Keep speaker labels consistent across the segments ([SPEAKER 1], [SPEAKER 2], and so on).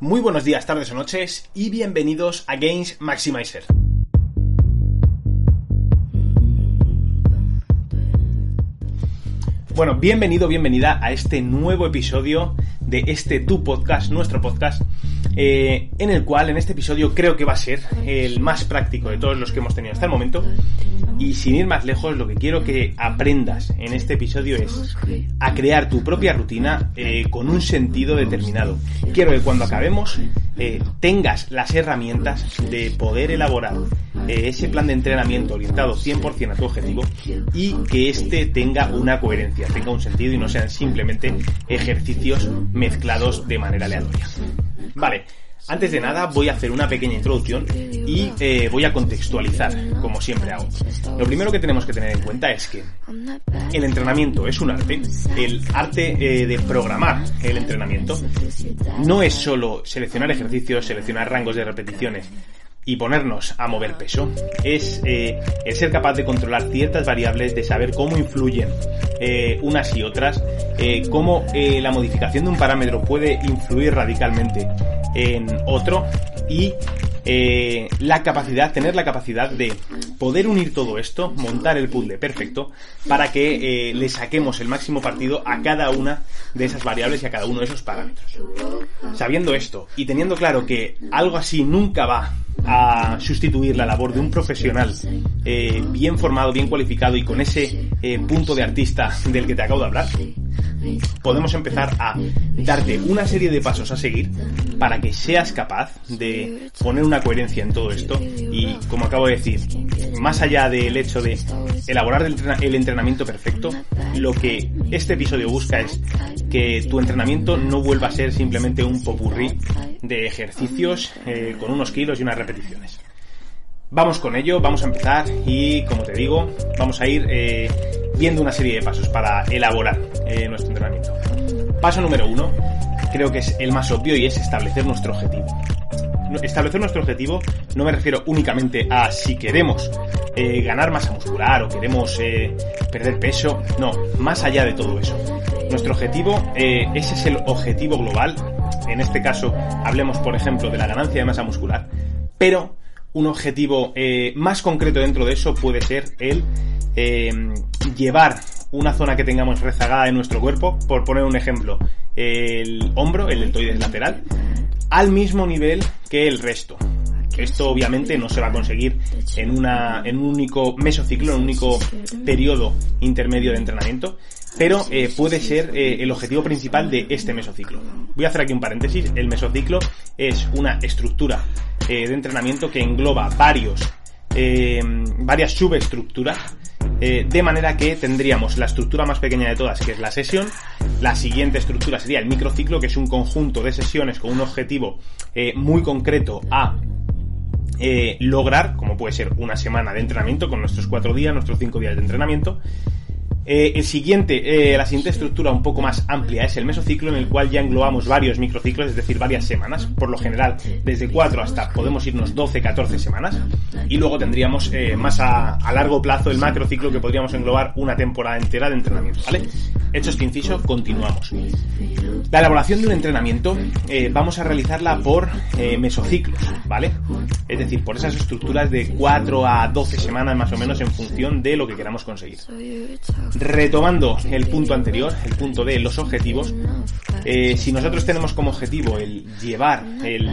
[SPEAKER 1] Muy buenos días, tardes o noches y bienvenidos a Games Maximizer. Bueno, bienvenido, bienvenida a este nuevo episodio de este Tu Podcast, nuestro podcast, eh, en el cual en este episodio creo que va a ser el más práctico de todos los que hemos tenido hasta el momento. Y sin ir más lejos, lo que quiero que aprendas en este episodio es a crear tu propia rutina eh, con un sentido determinado. Quiero que cuando acabemos eh, tengas las herramientas de poder elaborar ese plan de entrenamiento orientado 100% a tu objetivo y que este tenga una coherencia, tenga un sentido y no sean simplemente ejercicios mezclados de manera aleatoria. Vale, antes de nada voy a hacer una pequeña introducción y eh, voy a contextualizar, como siempre hago. Lo primero que tenemos que tener en cuenta es que el entrenamiento es un arte, el arte eh, de programar el entrenamiento no es solo seleccionar ejercicios, seleccionar rangos de repeticiones, y ponernos a mover peso es eh, el ser capaz de controlar ciertas variables, de saber cómo influyen unas y otras, cómo la modificación de un parámetro puede influir radicalmente en otro y la capacidad, tener la capacidad de poder unir todo esto, montar el puzzle perfecto para que le saquemos el máximo partido a cada una de esas variables y a cada uno de esos parámetros. Sabiendo esto y teniendo claro que algo así nunca va a sustituir la labor de un profesional eh, bien formado, bien cualificado y con ese eh, punto de artista del que te acabo de hablar, podemos empezar a darte una serie de pasos a seguir para que seas capaz de poner una coherencia en todo esto y, como acabo de decir, más allá del hecho de elaborar el entrenamiento perfecto, lo que este episodio busca es que tu entrenamiento no vuelva a ser simplemente un popurrí de ejercicios eh, con unos kilos y unas repeticiones. Vamos con ello, vamos a empezar y como te digo, vamos a ir eh, viendo una serie de pasos para elaborar eh, nuestro entrenamiento. Paso número uno, creo que es el más obvio y es establecer nuestro objetivo. Establecer nuestro objetivo no me refiero únicamente a si queremos eh, ganar masa muscular o queremos perder peso, no, más allá de todo eso. Nuestro objetivo, ese es el objetivo global, en este caso hablemos por ejemplo de la ganancia de masa muscular, pero un objetivo eh, más concreto dentro de eso puede ser el eh, llevar una zona que tengamos rezagada en nuestro cuerpo, por poner un ejemplo, el hombro, el deltoides lateral, al mismo nivel que el resto. Esto obviamente no se va a conseguir en, una, en un único mesociclo, en un único periodo intermedio de entrenamiento, pero eh, puede ser el objetivo principal de este mesociclo. Voy a hacer aquí un paréntesis. El mesociclo es una estructura eh, de entrenamiento que engloba varios, eh, varias subestructuras, eh, de manera que tendríamos la estructura más pequeña de todas, que es la sesión, la siguiente estructura sería el microciclo, que es un conjunto de sesiones con un objetivo muy concreto a lograr, como puede ser una semana de entrenamiento con nuestros cuatro días, nuestros cinco días de entrenamiento, eh, el siguiente, eh, la siguiente estructura un poco más amplia es el mesociclo en el cual ya englobamos varios microciclos, es decir, varias semanas, por lo general desde 4 hasta podemos irnos 12, 14 semanas, y luego tendríamos eh, más a, largo plazo el macrociclo que podríamos englobar una temporada entera de entrenamiento, ¿vale? Hecho este inciso, continuamos. La elaboración de un entrenamiento vamos a realizarla por mesociclos, ¿vale? Es decir, por esas estructuras de 4 a 12 semanas más o menos en función de lo que queramos conseguir retomando el punto anterior, el punto de los objetivos, eh, si nosotros tenemos como objetivo el llevar el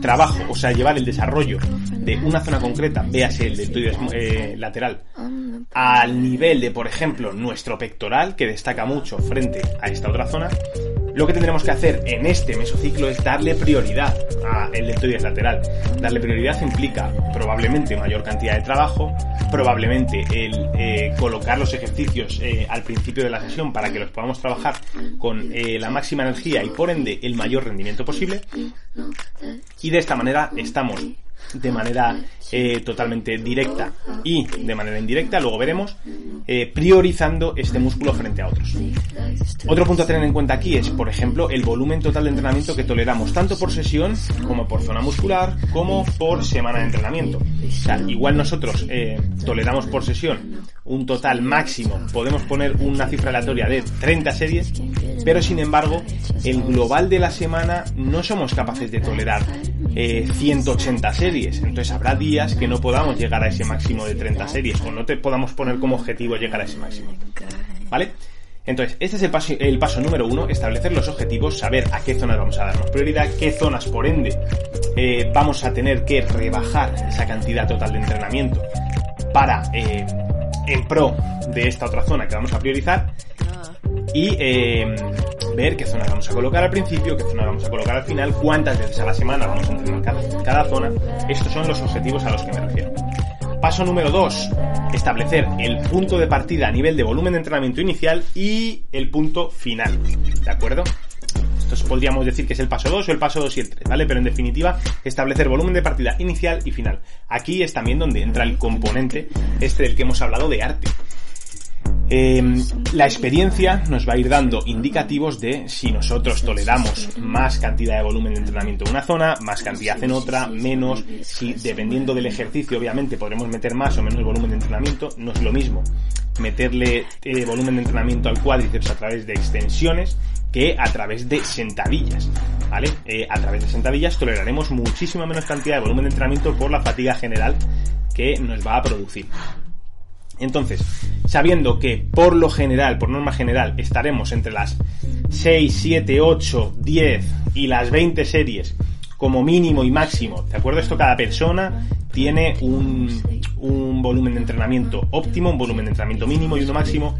[SPEAKER 1] trabajo, o sea, llevar el desarrollo de una zona concreta, véase el deltoides eh, lateral, al nivel de, por ejemplo, nuestro pectoral, que destaca mucho frente a esta otra zona, Lo que tendremos que hacer en este mesociclo es darle prioridad al deltoides lateral. Darle prioridad implica probablemente mayor cantidad de trabajo, probablemente el eh, colocar los ejercicios eh, al principio de la sesión para que los podamos trabajar con eh, la máxima energía y por ende el mayor rendimiento posible. Y de esta manera estamos de manera eh, totalmente directa y de manera indirecta, luego veremos, eh, priorizando este músculo frente a otros. Otro punto a tener en cuenta aquí es, por ejemplo, el volumen total de entrenamiento que toleramos, tanto por sesión como por zona muscular, como por semana de entrenamiento. O sea, igual nosotros eh, toleramos por sesión un total máximo, podemos poner una cifra aleatoria de 30 series, pero sin embargo, el global de la semana no somos capaces de tolerar 180 series. Entonces habrá días que no podamos llegar a ese máximo de 30 series o no te podamos poner como objetivo llegar a ese máximo. ¿Vale? Entonces, este es el paso, el paso número uno, establecer los objetivos, saber a qué zonas vamos a darnos prioridad, qué zonas, por ende, eh, vamos a tener que rebajar esa cantidad total de entrenamiento para, eh, en pro de esta otra zona que vamos a priorizar y eh, ver qué zona vamos a colocar al principio, qué zona vamos a colocar al final, cuántas veces a la semana vamos a entrenar cada, zona. Estos son los objetivos a los que me refiero. Paso número 2. Establecer el punto de partida a nivel de volumen de entrenamiento inicial y el punto final. ¿De acuerdo? Esto podríamos decir que es el paso 2 o el paso 2 y el 3, ¿vale? Pero en definitiva, establecer volumen de partida inicial y final. Aquí es también donde entra el componente este del que hemos hablado de arte. Em, la experiencia nos va a ir dando indicativos de si nosotros toleramos más cantidad de volumen de entrenamiento en una zona, más cantidad en otra, menos, si dependiendo del ejercicio obviamente podremos meter más o menos volumen de entrenamiento, no es lo mismo meterle eh, volumen de entrenamiento al cuádriceps a través de extensiones que a través de sentadillas, ¿vale? Eh, a través de sentadillas toleraremos muchísima menos cantidad de volumen de entrenamiento por la fatiga general que nos va a producir. Entonces, sabiendo que por lo general, por norma general, estaremos entre las 6, 7, 8, 10 y las 20 series como mínimo y máximo, ¿de acuerdo? Esto cada persona tiene un, un volumen de entrenamiento óptimo, un volumen de entrenamiento mínimo y uno máximo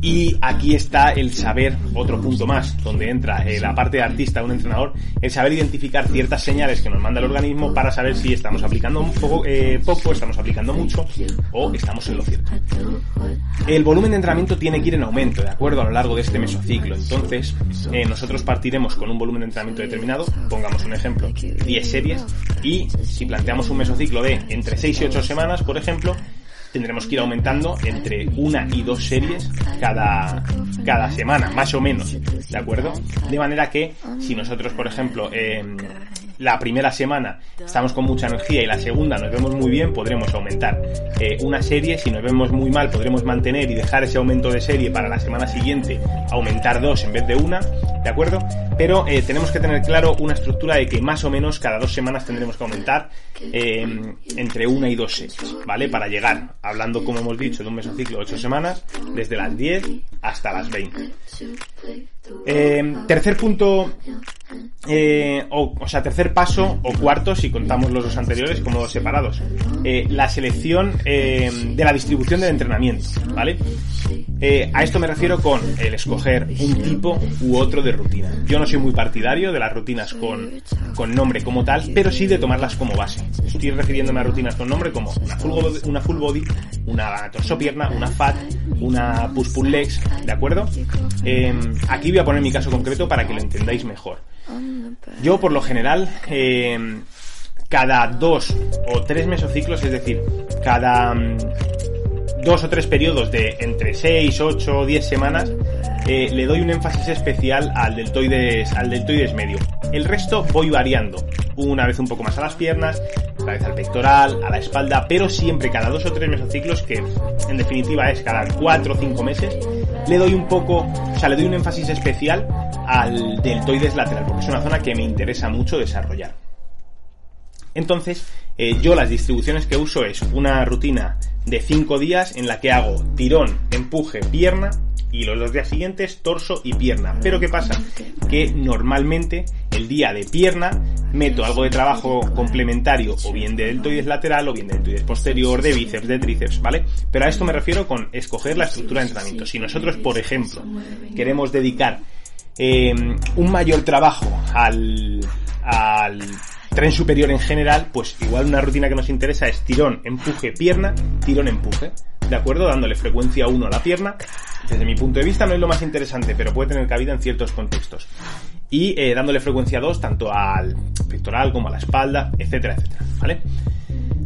[SPEAKER 1] y aquí está el saber, otro punto más, donde entra eh, la parte de artista un entrenador, el saber identificar ciertas señales que nos manda el organismo para saber si estamos aplicando un poco, eh, poco, estamos aplicando mucho o estamos en lo cierto. El volumen de entrenamiento tiene que ir en aumento, de acuerdo, a lo largo de este mesociclo. Entonces, eh, nosotros partiremos con un volumen de entrenamiento determinado, pongamos un ejemplo, 10 series, y si planteamos un mesociclo de entre 6 y 8 semanas, por ejemplo, tendremos que ir aumentando entre una y dos series cada, cada semana, más o menos, ¿de acuerdo? De manera que si nosotros, por ejemplo, eh, la primera semana estamos con mucha energía y la segunda nos vemos muy bien, podremos aumentar eh, una serie. Si nos vemos muy mal, podremos mantener y dejar ese aumento de serie para la semana siguiente aumentar dos en vez de una, ¿de acuerdo? Pero eh, tenemos que tener claro una estructura de que más o menos cada dos semanas tendremos que aumentar eh, entre una y dos series, ¿vale? Para llegar, hablando como hemos dicho, de un mesociclo de ocho semanas, desde las 10 hasta las 20. Tercer punto eh, o, sea, tercer paso o cuarto, si contamos los dos anteriores como dos separados. Eh, la selección eh, de la distribución del entrenamiento, ¿vale? Eh, a esto me refiero con el escoger un tipo u otro de rutina. Yo no soy muy partidario de las rutinas con, con nombre como tal, pero sí de tomarlas como base. Estoy refiriéndome a rutinas con nombre como una full body, una, full body, una torso pierna, una fat, una push pull legs, ¿de acuerdo? aquí voy a poner mi caso concreto para que lo entendáis mejor. Yo, por lo general, eh, cada dos o tres mesociclos, es decir, cada mm, dos o tres periodos de entre 6, 8 o 10 semanas, eh, le doy un énfasis especial al deltoides, al deltoides medio. El resto voy variando. Una vez un poco más a las piernas, otra vez al pectoral, a la espalda, pero siempre cada dos o tres mesociclos, que en definitiva es cada cuatro o cinco meses, le doy un poco, o sea, le doy un énfasis especial al deltoides lateral, porque es una zona que me interesa mucho desarrollar. Entonces, eh, yo las distribuciones que uso es una rutina de 5 días en la que hago tirón, empuje, pierna y los dos días siguientes torso y pierna. Pero ¿qué pasa? Que normalmente el día de pierna meto algo de trabajo complementario o bien de deltoides lateral o bien de deltoides posterior, de bíceps, de tríceps, ¿vale? Pero a esto me refiero con escoger la estructura de entrenamiento. Si nosotros, por ejemplo, queremos dedicar eh, un mayor trabajo al, al tren superior en general, pues igual una rutina que nos interesa es tirón, empuje, pierna, tirón, empuje. ¿De acuerdo? Dándole frecuencia 1 a la pierna. Desde mi punto de vista no es lo más interesante, pero puede tener cabida en ciertos contextos. Y eh, dándole frecuencia 2 tanto al pectoral como a la espalda, etcétera, etcétera. ¿Vale?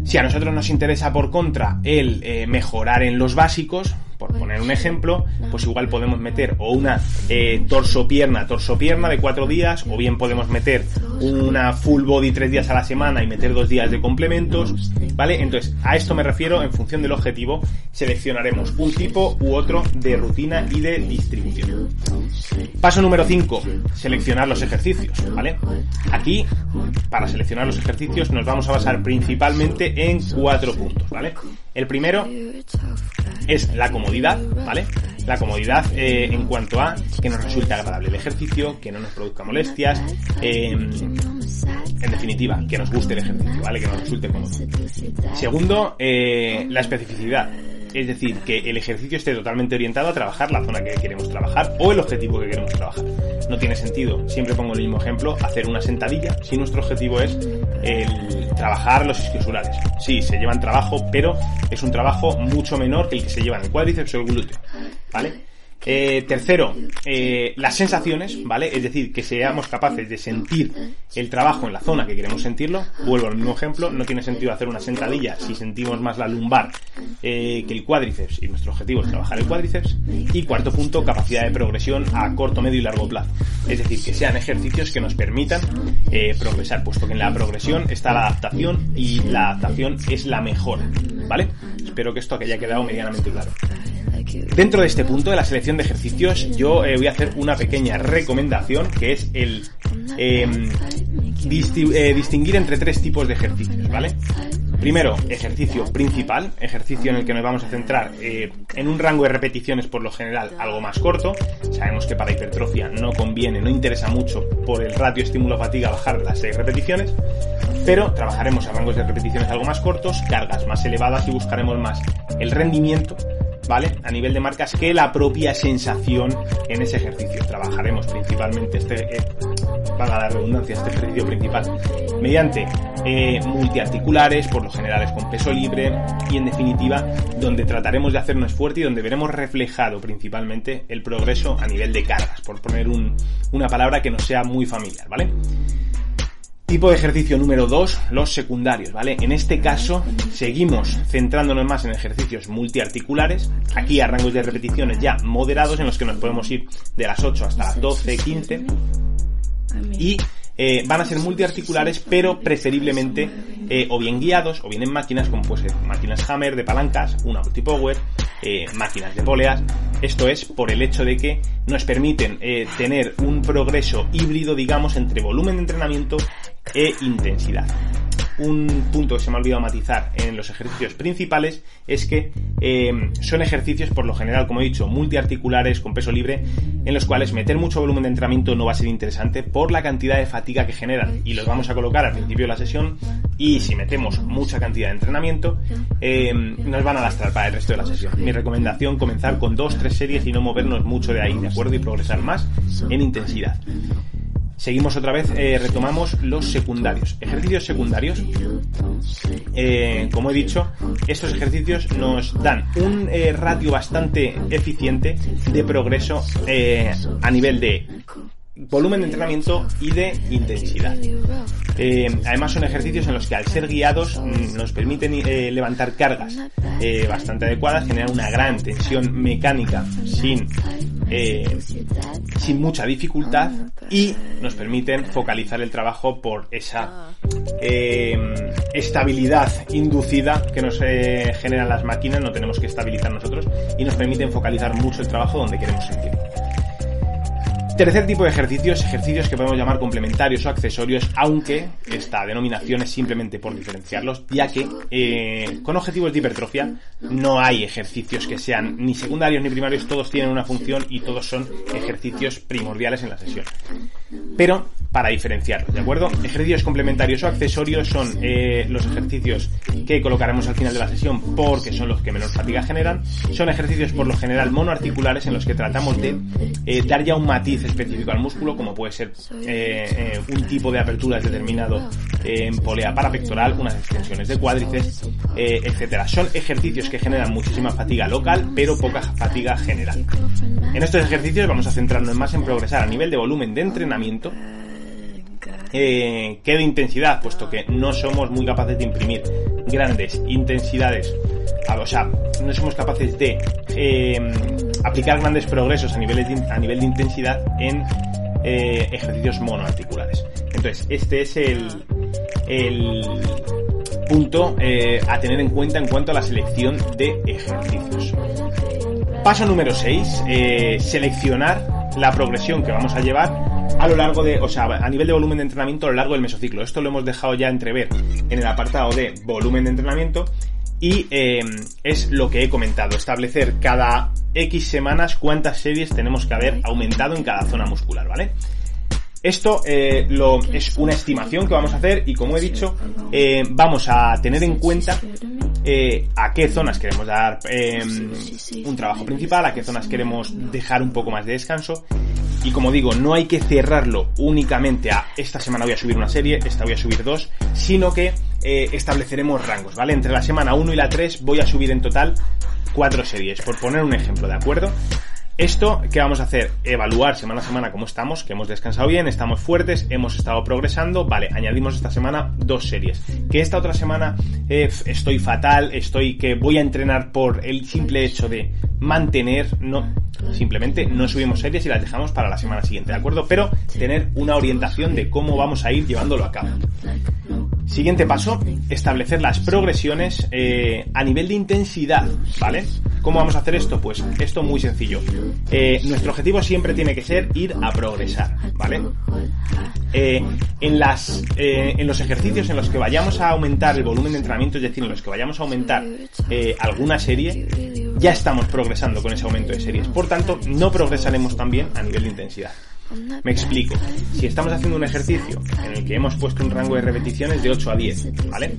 [SPEAKER 1] Si a nosotros nos interesa por contra el eh, mejorar en los básicos, por poner un ejemplo, pues igual podemos meter o una eh, torso-pierna, torso-pierna de cuatro días, o bien podemos meter una full body tres días a la semana y meter dos días de complementos, ¿vale? Entonces, a esto me refiero, en función del objetivo, seleccionaremos un tipo u otro de rutina y de distribución. Paso número 5, seleccionar los ejercicios, ¿vale? Aquí, para seleccionar los ejercicios, nos vamos a basar principalmente en cuatro puntos, ¿vale? El primero es la comodidad, ¿vale? La comodidad eh, en cuanto a que nos resulte agradable el ejercicio, que no nos produzca molestias, eh, en definitiva, que nos guste el ejercicio, ¿vale? Que nos resulte cómodo. Segundo, eh, la especificidad. Es decir, que el ejercicio esté totalmente orientado a trabajar la zona que queremos trabajar o el objetivo que queremos trabajar. No tiene sentido, siempre pongo el mismo ejemplo, hacer una sentadilla si nuestro objetivo es el trabajar los isquiosulares. Sí, se llevan trabajo, pero es un trabajo mucho menor que el que se lleva en el cuádriceps o el. ¿Vale? Eh, tercero, eh, las sensaciones, ¿vale? Es decir, que seamos capaces de sentir el trabajo en la zona que queremos sentirlo. Vuelvo al mismo ejemplo, no tiene sentido hacer una sentadilla si sentimos más la lumbar eh, que el cuádriceps y nuestro objetivo es trabajar el cuádriceps. Y cuarto punto, capacidad de progresión a corto, medio y largo plazo. Es decir, que sean ejercicios que nos permitan eh, progresar, puesto que en la progresión está la adaptación y la adaptación es la mejora, ¿vale? Espero que esto haya quedado medianamente claro. Dentro de este punto de la selección de ejercicios, yo eh, voy a hacer una pequeña recomendación que es el disti- eh, distinguir entre tres tipos de ejercicios, ¿vale? Primero, ejercicio principal, ejercicio en el que nos vamos a centrar eh, en un rango de repeticiones por lo general algo más corto. Sabemos que para hipertrofia no conviene, no interesa mucho por el ratio estímulo-fatiga bajar las 6 repeticiones, pero trabajaremos a rangos de repeticiones algo más cortos, cargas más elevadas y buscaremos más el rendimiento ¿vale? A nivel de marcas que la propia sensación en ese ejercicio. Trabajaremos principalmente este, eh, valga la redundancia, este ejercicio principal mediante eh, multiarticulares, por lo general es con peso libre y en definitiva donde trataremos de hacernos fuerte y donde veremos reflejado principalmente el progreso a nivel de cargas, por poner un- una palabra que nos sea muy familiar, ¿vale? Tipo de ejercicio número 2, los secundarios, ¿vale? En este caso, seguimos centrándonos más en ejercicios multiarticulares, aquí a rangos de repeticiones ya moderados, en los que nos podemos ir de las 8 hasta las 12, 15, y eh, van a ser multiarticulares, pero preferiblemente eh, o bien guiados o bien en máquinas como puede ser máquinas Hammer de palancas, una multipower, eh, máquinas de poleas. Esto es por el hecho de que nos permiten eh, tener un progreso híbrido, digamos, entre volumen de entrenamiento e intensidad. Un punto que se me ha olvidado matizar en los ejercicios principales es que eh, son ejercicios, por lo general, como he dicho, multiarticulares con peso libre, en los cuales meter mucho volumen de entrenamiento no va a ser interesante por la cantidad de fatiga que generan. Y los vamos a colocar al principio de la sesión y si metemos mucha cantidad de entrenamiento, eh, nos van a lastrar para el resto de la sesión. Mi recomendación, comenzar con dos, tres series y no movernos mucho de ahí, ¿de acuerdo? Y progresar más en intensidad. Seguimos otra vez, eh, retomamos los secundarios. Ejercicios secundarios. Eh, como he dicho, estos ejercicios nos dan un eh, ratio bastante eficiente de progreso eh, a nivel de volumen de entrenamiento y de intensidad. Además son ejercicios en los que al ser guiados mm, nos permiten levantar cargas bastante adecuadas, generar una gran tensión mecánica sin, sin mucha dificultad y nos permiten focalizar el trabajo por esa eh, estabilidad inducida que nos eh, generan las máquinas, no tenemos que estabilizar nosotros y nos permiten focalizar mucho el trabajo donde queremos sentirlo. Tercer tipo de ejercicios, ejercicios que podemos llamar complementarios o accesorios, aunque esta denominación es simplemente por diferenciarlos, ya que eh, con objetivos de hipertrofia no hay ejercicios que sean ni secundarios ni primarios, todos tienen una función y todos son ejercicios primordiales en la sesión. Pero para diferenciarlos, ¿de acuerdo? Ejercicios complementarios o accesorios son eh, los ejercicios que colocaremos al final de la sesión porque son los que menor fatiga generan. Son ejercicios por lo general monoarticulares en los que tratamos de eh, dar ya un matiz específico al músculo, como puede ser eh, un tipo de aperturas determinado en polea parapectoral, unas extensiones de cuádriceps, etcétera. Son ejercicios que generan muchísima fatiga local, pero poca fatiga general. En estos ejercicios vamos a centrarnos más en progresar a nivel de volumen de entrenamiento eh, que de intensidad, puesto que no somos muy capaces de imprimir grandes intensidades, o sea, no somos capaces de em, aplicar grandes progresos a nivel de intensidad en eh, ejercicios monoarticulares. Entonces, este es el, el punto eh, a tener en cuenta en cuanto a la selección de ejercicios. Paso número 6, eh, seleccionar la progresión que vamos a llevar a lo largo de, o sea, a nivel de volumen de entrenamiento a lo largo del mesociclo. Esto lo hemos dejado ya entrever en el apartado de volumen de entrenamiento y eh, es lo que he comentado, establecer cada X semanas cuántas series tenemos que haber aumentado en cada zona muscular, ¿vale? Esto eh, es una estimación que vamos a hacer y como he dicho, eh, vamos a tener en cuenta a qué zonas queremos dar un trabajo principal, a qué zonas queremos dejar un poco más de descanso. Y como digo, no hay que cerrarlo únicamente a esta semana voy a subir una serie, esta voy a subir dos, sino que estableceremos rangos, ¿vale? Entre la semana 1 y la 3 voy a subir en total cuatro series, por poner un ejemplo, ¿de acuerdo? Esto, ¿qué vamos a hacer? Evaluar semana a semana cómo estamos, que hemos descansado bien, estamos fuertes, hemos estado progresando. Vale, añadimos esta semana dos series. Que esta otra semana eh, estoy fatal, estoy que voy a entrenar por el simple hecho de mantener, no, simplemente no subimos series y las dejamos para la semana siguiente, ¿de acuerdo? Pero tener una orientación de cómo vamos a ir llevándolo a cabo. Siguiente paso, establecer las progresiones eh, a nivel de intensidad, ¿vale? ¿Cómo vamos a hacer esto? Pues esto muy sencillo. Eh, nuestro objetivo siempre tiene que ser ir a progresar, ¿vale? Eh, en, las, en los ejercicios en los que vayamos a aumentar el volumen de entrenamiento, es decir, en los que vayamos a aumentar alguna serie, ya estamos progresando con ese aumento de series. Por tanto, no progresaremos también a nivel de intensidad. Me explico. Si estamos haciendo un ejercicio en el que hemos puesto un rango de repeticiones de 8 a 10, ¿vale?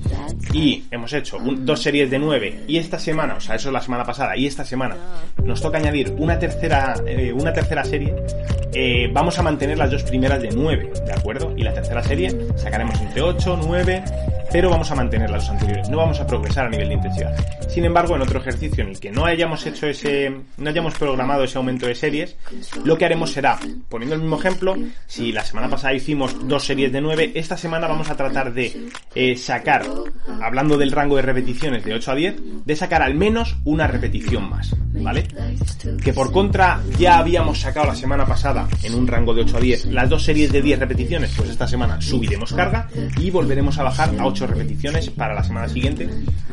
[SPEAKER 1] Y hemos hecho dos series de 9 y esta semana, o sea, eso es la semana pasada, y esta semana nos toca añadir una tercera, eh, una tercera serie, eh, vamos a mantener las dos primeras de 9, ¿de acuerdo? Y la tercera serie sacaremos entre 8, 9, pero vamos a mantener las dos anteriores, no vamos a progresar a nivel de intensidad. Sin embargo, en otro ejercicio en el que no hayamos hecho ese, no hayamos programado ese aumento de series, lo que haremos será, poniendo el mismo ejemplo, si la semana pasada hicimos dos series de 9, esta semana vamos a tratar de eh, sacar, hablando del rango de repeticiones de 8 a 10, de sacar al menos una repetición más, ¿vale? Que por contra ya habíamos sacado la semana pasada en un rango de 8 a 10 las dos series de 10 repeticiones, pues esta semana subiremos carga y volveremos a bajar a 8 repeticiones para la semana siguiente,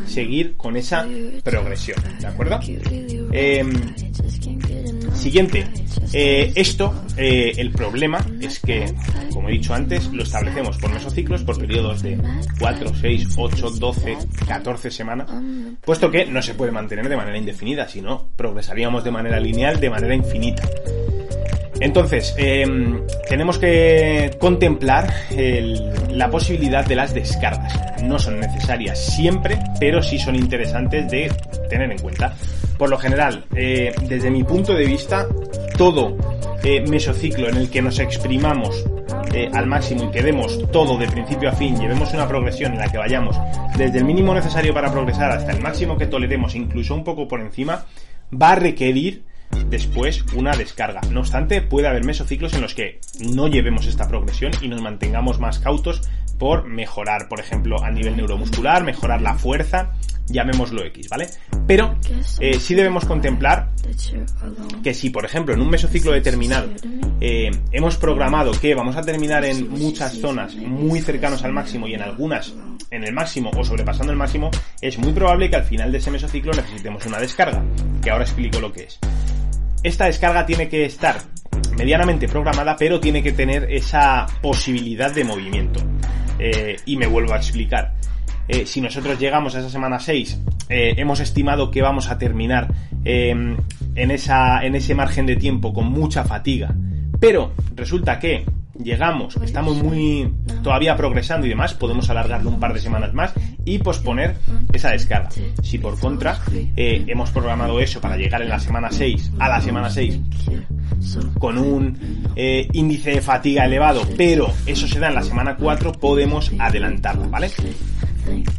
[SPEAKER 1] seguir con esa progresión, ¿de acuerdo? Em, siguiente, eh, esto, eh, el problema es que, como he dicho antes, lo establecemos por mesociclos, por periodos de 4, 6, 8, 12, 14 semanas, puesto que no se puede mantener de manera indefinida, sino progresaríamos de manera lineal, de manera infinita. Entonces, em, tenemos que contemplar la posibilidad de las descargas. No son necesarias siempre, pero sí son interesantes de tener en cuenta. Por lo general, eh, desde mi punto de vista, todo eh, mesociclo en el que nos exprimamos eh, al máximo y quedemos todo de principio a fin, llevemos una progresión en la que vayamos desde el mínimo necesario para progresar hasta el máximo que toleremos, incluso un poco por encima, va a requerir después una descarga. No obstante, puede haber mesociclos en los que no llevemos esta progresión y nos mantengamos más cautos por mejorar, por ejemplo, a nivel neuromuscular, mejorar la fuerza, llamémoslo X, ¿vale? Pero eh, sí debemos contemplar que si, por ejemplo, en un mesociclo determinado eh, hemos programado que vamos a terminar en muchas zonas muy cercanos al máximo y en algunas en el máximo o sobrepasando el máximo, es muy probable que al final de ese mesociclo necesitemos una descarga, que ahora explico lo que es. Esta descarga tiene que estar medianamente programada, pero tiene que tener esa posibilidad de movimiento. Eh, y me vuelvo a explicar. Eh, si nosotros llegamos a esa semana 6, eh, hemos estimado que vamos a terminar em, en, esa, en ese margen de tiempo con mucha fatiga, pero resulta que llegamos, estamos muy todavía progresando y demás, podemos alargarlo un par de semanas más y posponer esa descarga. Si por contra eh, hemos programado eso para llegar en la semana 6 a la semana 6 con un eh, índice de fatiga elevado, pero eso se da en la semana 4, podemos adelantarlo, ¿vale?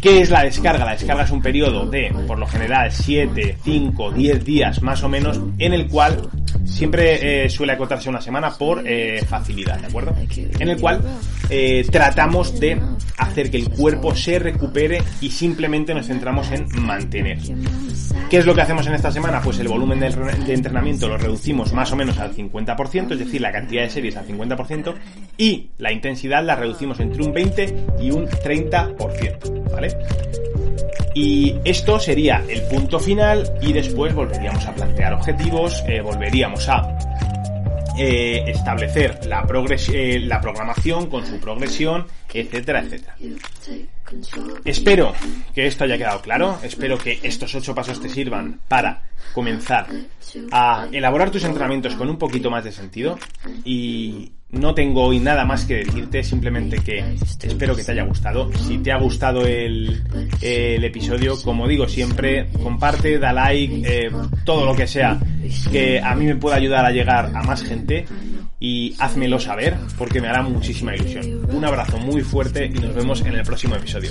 [SPEAKER 1] ¿Qué es la descarga? La descarga es un periodo de, por lo general, 7, 5, 10 días más o menos, en el cual siempre eh, suele acotarse una semana por eh, facilidad, ¿de acuerdo? En el cual eh, tratamos de hacer que el cuerpo se recupere y simplemente nos centramos en mantener. ¿Qué es lo que hacemos en esta semana? Pues el volumen de, de entrenamiento lo reducimos más o menos al 50%, es decir, la cantidad de series al 50%, y la intensidad la reducimos entre un 20 y un 30%. ¿vale? Y esto sería el punto final y después volveríamos a plantear objetivos, eh, volveríamos a eh, establecer la, eh, la programación con su progresión, etcétera, etcétera. Espero que esto haya quedado claro, espero que estos ocho pasos te sirvan para comenzar a elaborar tus entrenamientos con un poquito más de sentido y no tengo hoy nada más que decirte, simplemente que espero que te haya gustado. Si te ha gustado el, el episodio, como digo siempre, comparte, da like, eh, todo lo que sea que a mí me pueda ayudar a llegar a más gente y házmelo saber porque me hará muchísima ilusión. Un abrazo muy fuerte y nos vemos en el próximo episodio.